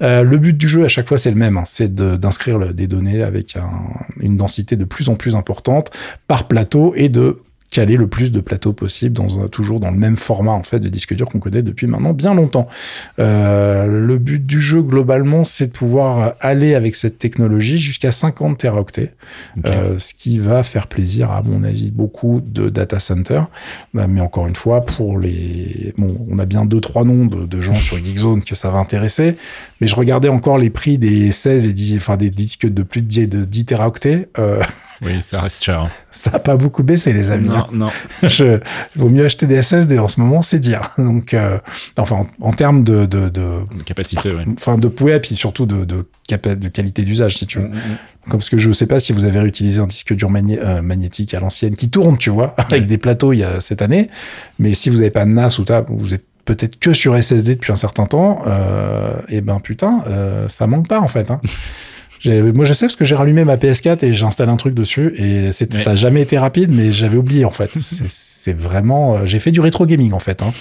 Euh, le but du jeu à chaque fois c'est le même, hein, c'est d'inscrire des données avec un- une densité de plus en plus importante par plateau et de caler le plus de plateaux possible dans un, toujours dans le même format en fait de disque dur qu'on connaît depuis maintenant bien longtemps. Euh, le but du jeu globalement, c'est de pouvoir aller avec cette technologie jusqu'à 50 teraoctets, euh, ce qui va faire plaisir à mon avis beaucoup de data centers. Bah, mais encore une fois, pour les, bon, on a bien deux trois noms de, de gens sur Geekzone que ça va intéresser, mais je regardais encore les prix des 16 et 10, enfin des disques de plus de 10, de 10 teraoctets. Euh, Oui, ça reste cher. hein. ça a pas beaucoup baissé les amis. hein. Non, non. Je, vaut mieux acheter des SSD en ce moment, c'est dire. Donc, euh, enfin, en, en termes de, de, de, De capacité, ouais. enfin, de ouais, puis surtout de, de, de qualité d'usage, si tu veux. Mm, mm, Comme parce que je sais pas si vous avez réutilisé un disque dur magné- euh, magnétique à l'ancienne qui tourne, tu vois, avec des plateaux il y a cette année. Mais si vous avez pas de NAS ou tab, vous êtes peut-être que sur SSD depuis un certain temps, euh, et ben putain, euh, ça manque pas en fait. Hein. Moi, je sais parce que j'ai rallumé ma PS4 et j'ai installé un truc dessus et c'est- Ouais. ça a jamais été rapide, mais j'avais oublié en fait. C'est- C'est vraiment, euh, j'ai fait du rétro gaming en fait. Hein.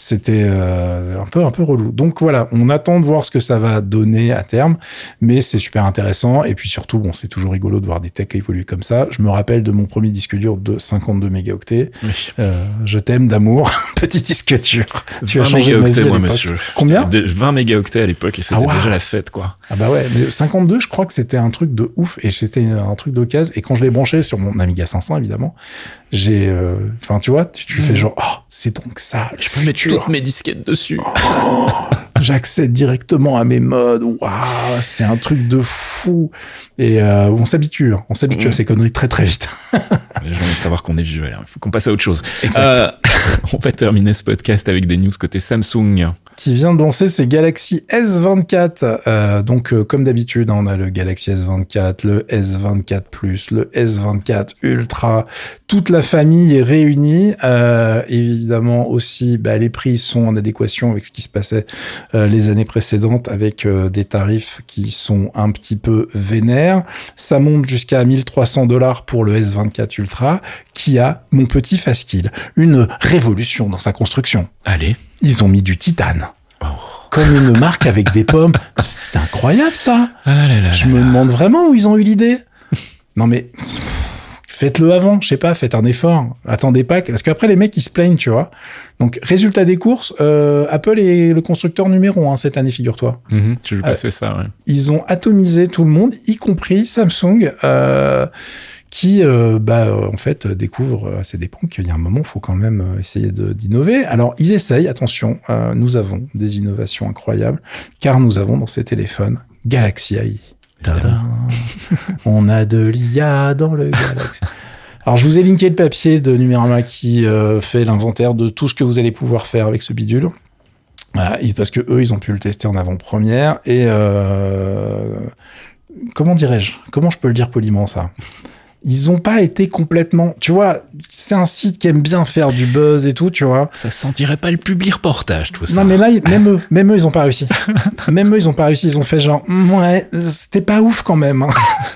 C'était euh, un peu un peu relou. Donc voilà, on attend de voir ce que ça va donner à terme, mais c'est super intéressant et puis surtout, bon, c'est toujours rigolo de voir des techs évoluer comme ça. Je me rappelle de mon premier disque dur de 52 mégaoctets. Oui. Euh, je t'aime d'amour, petit disque dur. Tu as 20 changé ma vie mégaoctets, à moi, monsieur. Combien Des- 20 mégaoctets à l'époque et c'était Ah, déjà la fête, quoi. Ah bah ouais, mais 52, je crois que c'était un truc de ouf et c'était un truc d'occasion. Et quand je l'ai branché sur mon Amiga 500, évidemment, j'ai, euh, enfin, tu vois, tu, tu fais genre, oh, c'est donc ça. le Je peux mettre toutes mes disquettes dessus. J'accède directement à mes modes. Waouh, c'est un truc de fou. Et euh, on s'habitue, hein. on s'habitue à ces conneries très très vite. Les gens veulent savoir qu'on est vieux, alors il faut qu'on passe à autre chose. Exact. Euh, on va terminer ce podcast avec des news côté Samsung. qui vient de lancer ses Galaxy S24. Euh, donc, euh, comme d'habitude, hein, on a le Galaxy S24, le S24 Plus, le S24 Ultra. Toute la famille est réunie. Euh, évidemment aussi, bah, les prix sont en adéquation avec ce qui se passait euh, les années précédentes, avec euh, des tarifs qui sont un petit peu vénères. Ça monte jusqu'à 1300 dollars pour le S24 Ultra, qui a mon petit Fastkill, une révolution dans sa construction Allez. ils ont mis du titane. Oh. Comme une marque avec des pommes. C'est incroyable ça. Ah là là Je là. me demande vraiment où ils ont eu l'idée. Non mais faites-le avant, je sais pas, faites un effort. Attendez pas, parce qu'après les mecs ils se plaignent, tu vois. Donc résultat des courses, euh, Apple est le constructeur numéro un cette année, figure-toi. Mhm, tu veux Ah. passer ça, ouais. Ils ont atomisé tout le monde, y compris Samsung. euh, qui euh, bah, euh, en fait euh, découvre euh, à ses dépens qu'il y a un moment, il faut quand même euh, essayer d'innover. Alors ils essayent, attention, euh, nous avons des innovations incroyables, car nous avons dans ces téléphones Galaxy AI. On a de l'IA dans le Galaxy. Alors je vous ai linké le papier de Numérama qui euh, fait l'inventaire de tout ce que vous allez pouvoir faire avec ce bidule. Parce que eux, ils ont pu le tester en avant-première et euh, comment dirais-je? Comment je peux le dire poliment ça? Ils ont pas été complètement. Tu vois, c'est un site qui aime bien faire du buzz et tout, tu vois. Ça sentirait pas le public reportage, tout ça. Non mais là, même eux, même eux, ils ont pas réussi. même eux, ils ont pas réussi. Ils ont fait genre, Mm, ouais, c'était pas ouf quand même. hein.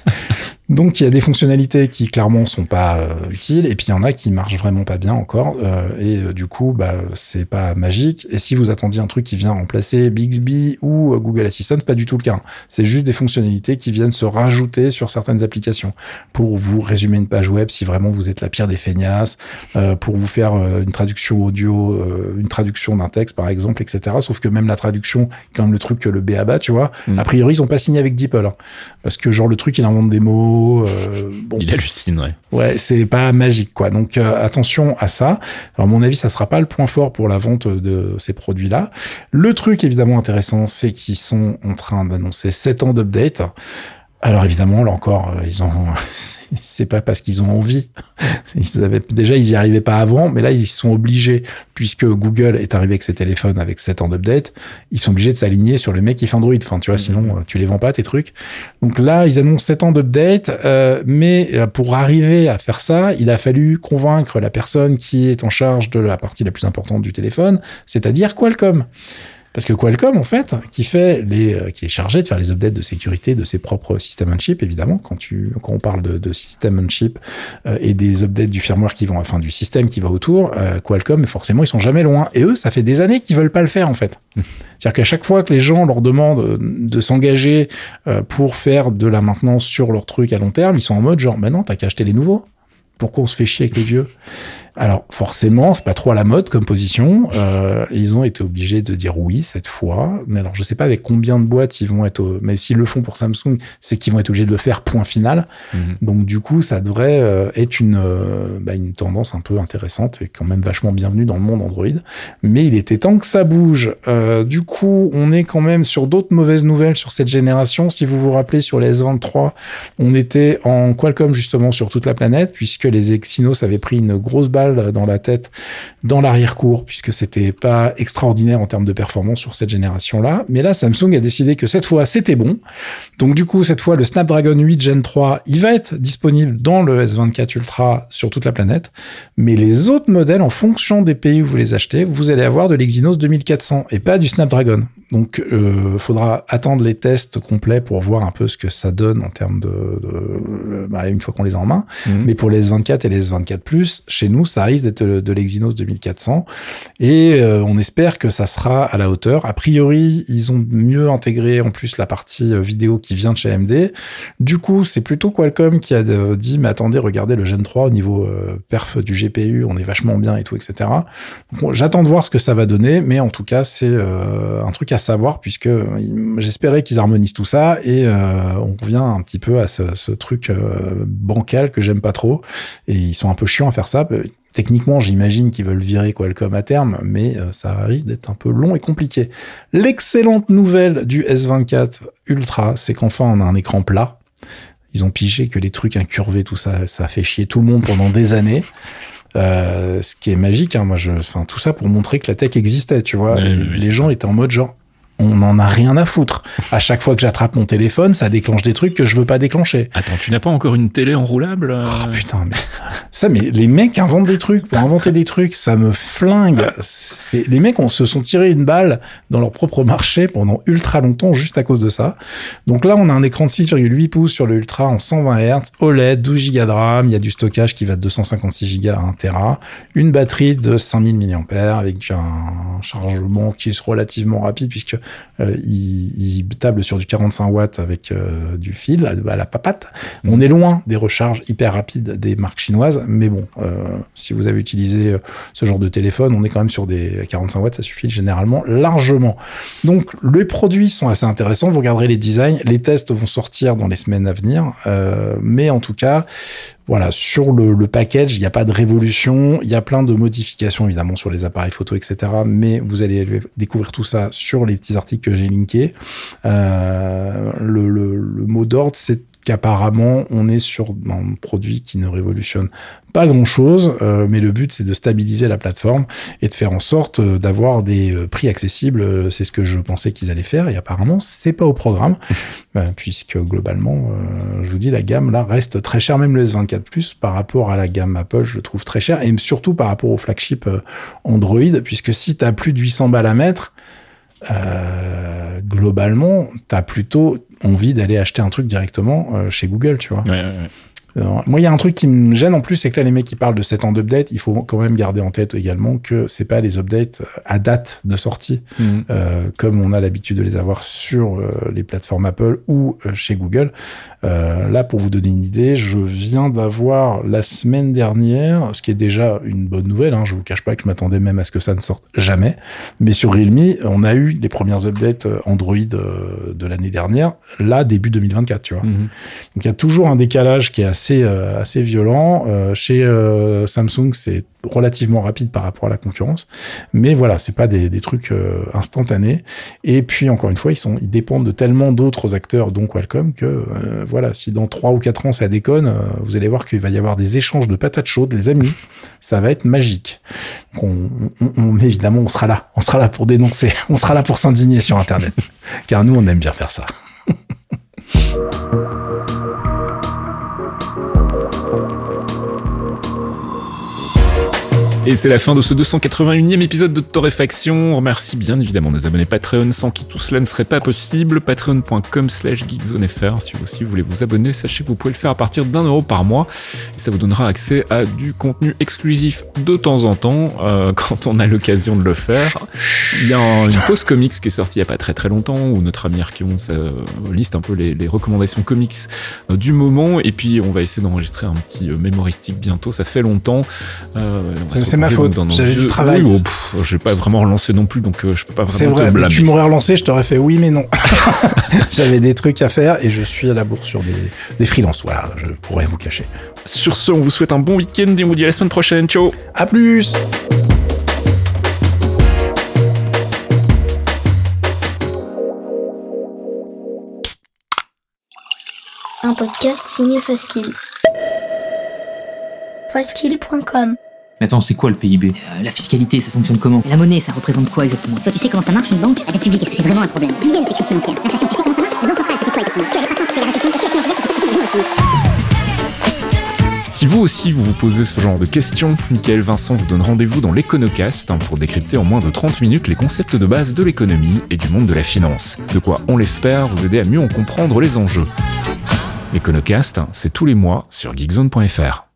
Donc il y a des fonctionnalités qui clairement sont pas euh, utiles et puis il y en a qui marchent vraiment pas bien encore euh, et euh, du coup bah c'est pas magique et si vous attendiez un truc qui vient remplacer Bixby ou Google Assistant pas du tout le cas. C'est juste des fonctionnalités qui viennent se rajouter sur certaines applications pour vous résumer une page web si vraiment vous êtes la pire des feignasses, euh, pour vous faire une traduction audio, euh, une traduction d'un texte par exemple, etc. Sauf que même la traduction, quand même le truc que le BABA, tu vois, Mm. a priori ils ont pas signé avec DeepL hein. parce que genre le truc il invente des mots. Euh, bon, Il hallucinerait. Ouais, c'est pas magique, quoi. Donc euh, attention à ça. Alors, à mon avis, ça sera pas le point fort pour la vente de ces produits-là. Le truc évidemment intéressant, c'est qu'ils sont en train d'annoncer 7 ans d'update. Alors évidemment, là encore, euh, ils ont, c'est pas parce qu'ils ont envie. Ils avaient, déjà, ils y arrivaient pas avant, mais là, ils sont obligés, puisque Google est arrivé avec ses téléphones avec 7 ans d'update, ils sont obligés de s'aligner sur le mec qui fait Android. Enfin, tu vois, sinon, euh, tu les vends pas, tes trucs. Donc là, ils annoncent 7 ans d'update, euh, mais euh, pour arriver à faire ça, il a fallu convaincre la personne qui est en charge de la partie la plus importante du téléphone, c'est-à-dire Qualcomm. Parce que Qualcomm, en fait, qui fait les, euh, qui est chargé de faire les updates de sécurité de ses propres systèmes on chip, évidemment, quand tu, quand on parle de, de système on chip euh, et des updates du firmware qui vont, enfin du système qui va autour, euh, Qualcomm, forcément, ils sont jamais loin. Et eux, ça fait des années qu'ils veulent pas le faire, en fait. C'est-à-dire qu'à chaque fois que les gens leur demandent euh, de s'engager euh, pour faire de la maintenance sur leur truc à long terme, ils sont en mode genre, ben non, t'as qu'à acheter les nouveaux. Pourquoi on se fait chier avec les vieux alors forcément, c'est pas trop à la mode comme position. Euh, ils ont été obligés de dire oui cette fois. Mais alors je sais pas avec combien de boîtes ils vont être. Mais s'ils le font pour Samsung, c'est qu'ils vont être obligés de le faire point final. Mhm. Donc du coup, ça devrait euh, être une euh, bah, une tendance un peu intéressante et quand même vachement bienvenue dans le monde Android. Mais il était temps que ça bouge. Du coup, on est quand même sur d'autres mauvaises nouvelles sur cette génération. Si vous vous rappelez sur les S23, on était en Qualcomm justement sur toute la planète puisque les Exynos avaient pris une grosse balle dans la tête dans l'arrière-cour, puisque c'était pas extraordinaire en termes de performance sur cette génération-là. Mais là, Samsung a décidé que cette fois, c'était bon. Donc du coup, cette fois, le Snapdragon 8 Gen 3, il va être disponible dans le S24 Ultra sur toute la planète. Mais les autres modèles, en fonction des pays où vous les achetez, vous allez avoir de l'Exynos 2400 et pas du Snapdragon. Donc, euh, faudra attendre les tests complets pour voir un peu ce que ça donne en termes de, de bah, une fois qu'on les a en main. Mhm. Mais pour les S24 et les S24 Plus, chez nous, ça risque d'être de, l'Exynos 2400. Et euh, on espère que ça sera à la hauteur. A priori, ils ont mieux intégré en plus la partie euh, vidéo qui vient de chez AMD. Du coup, c'est plutôt Qualcomm qui a euh, dit, mais attendez, regardez le Gen 3 au niveau perf du GPU, on est vachement bien et tout, etc. J'attends de voir ce que ça va donner, mais en tout cas, c'est un truc à savoir puisque j'espérais qu'ils harmonisent tout ça et on revient un petit peu à ce, truc bancal que j'aime pas trop et ils sont un peu chiants à faire ça. Techniquement, j'imagine qu'ils veulent virer Qualcomm à terme, mais euh, ça risque d'être un peu long et compliqué. L'excellente nouvelle du S24 Ultra, c'est qu'enfin on a un écran plat. Ils ont pigé que les trucs incurvés, tout ça, ça a fait chier tout le monde pendant des années. Euh, ce qui est magique, hein, moi, je, enfin, tout ça pour montrer que la tech existait, tu vois. Oui, oui, les gens étaient en mode genre, on n'en a rien à foutre. À chaque fois que j'attrape mon téléphone, ça déclenche des trucs que je veux pas déclencher. Attends, tu n'as pas encore une télé enroulable euh Oh putain, mais ça, mais les mecs inventent des trucs pour inventer des trucs, ça me flingue. Les mecs, on se sont tiré une balle dans leur propre marché pendant ultra longtemps juste à cause de ça. Donc là, on a un écran de 6,8 pouces sur le Ultra en 120 Hz, OLED, 12 Go de RAM, il y a du stockage qui va de 256 Go à 1 Tera, une batterie de 5000 mAh avec un chargement qui est relativement rapide puisque euh, il, table sur du 45 watts avec euh, du fil à, la papate. On est loin des recharges hyper rapides des marques chinoises, mais bon, euh, si vous avez utilisé ce genre de téléphone, on est quand même sur des 45 watts, ça suffit généralement largement. Donc les produits sont assez intéressants, vous regarderez les designs, les tests vont sortir dans les semaines à venir, mais en tout cas, voilà, sur le, le package, il n'y a pas de révolution. Il y a plein de modifications, évidemment, sur les appareils photo, etc. Mais vous allez découvrir tout ça sur les petits articles que j'ai linkés. Euh, le, le, le mot d'ordre, c'est qu'apparemment, on est sur un produit qui ne révolutionne pas grand-chose, euh, mais le but, c'est de stabiliser la plateforme et de faire en sorte euh, d'avoir des euh, prix accessibles. C'est ce que je pensais qu'ils allaient faire, et apparemment, c'est pas au programme, puisque globalement, euh, je vous dis, la gamme là reste très chère, même le S24 Plus par rapport à la gamme Apple, je le trouve très cher, et surtout par rapport au flagship Android, puisque si tu as plus de 800 balles à mettre, euh, globalement, tu as plutôt envie d'aller acheter un truc directement euh, chez Google, tu vois. Moi, il y a un truc qui me gêne en plus, c'est que là, les mecs qui parlent de 7 ans d'update, il faut quand même garder en tête également que c'est pas les updates à date de sortie, Mhm. euh, comme on a l'habitude de les avoir sur euh, les plateformes Apple ou euh, chez Google. Euh, là, pour vous donner une idée, je viens d'avoir la semaine dernière, ce qui est déjà une bonne nouvelle, hein, je vous cache pas que je m'attendais même à ce que ça ne sorte jamais, mais sur Realme, on a eu les premières updates euh, Android euh, de l'année dernière, là, début 2024, tu vois. Mhm. Donc il y a toujours un décalage qui est assez euh, assez violent. Euh, chez euh, Samsung, c'est relativement rapide par rapport à la concurrence, mais voilà, c'est pas des, trucs instantanés. Et puis encore une fois, ils dépendent de tellement d'autres acteurs, dont Qualcomm, que voilà, si dans trois ou quatre ans ça déconne, vous allez voir qu'il va y avoir des échanges de patates chaudes, les amis. ça va être magique. On- évidemment, on sera là, on sera là pour dénoncer, on sera là pour s'indigner sur Internet, car nous on aime bien faire ça. Et c'est la fin de ce 281e épisode de Torréfaction. On remercie bien évidemment nos abonnés Patreon sans qui tout cela ne serait pas possible. Patreon.com slash geekzonefr. Si vous aussi voulez vous abonner, sachez que vous pouvez le faire à partir d'un euro par mois. Et ça vous donnera accès à du contenu exclusif de temps en temps, euh, quand on a l'occasion de le faire. Il y a un- une pause comics qui est sortie il n'y a pas très très longtemps, où notre ami Archeon euh, liste un peu les, les recommandations comics euh, du moment. Et puis on va essayer d'enregistrer un petit euh, mémoristique bientôt. Ça fait longtemps. Euh, on va C'est- c'est ma faute. J'avais du travail. Oui, oh, j'ai pas vraiment relancé non plus, donc euh, je peux pas C'est vraiment vrai, te blâmer. tu m'aurais relancé, je t'aurais fait oui, mais non. J'avais des trucs à faire et je suis à la bourse sur des, des freelances. Voilà, je pourrais vous cacher. Sur ce, on vous souhaite un bon week-end et on vous dit à la semaine prochaine. Ciao À plus! Un podcast signé Faskill. Faskill.com attends, c'est quoi le PIB Euh, la fiscalité, ça fonctionne comment? La monnaie, ça représente quoi exactement? Toi, tu sais comment ça marche une banque La dette publique, est-ce que c'est vraiment un problème? Financière. L'inflation, tu sais comment ça marche? C'est quoi exactement? La décroissance, c'est la récession? Est-ce que la finance verte, c'est quoi exactement Si vous aussi vous vous posez ce genre de questions, Michael Vincent vous donne rendez-vous dans l'Econocast hein, pour décrypter en moins de 30 minutes les concepts de base de l'économie et du monde de la finance. De quoi, on l'espère, vous aider à mieux en comprendre les enjeux. L'Econocast, c'est tous les mois sur geekzone.fr.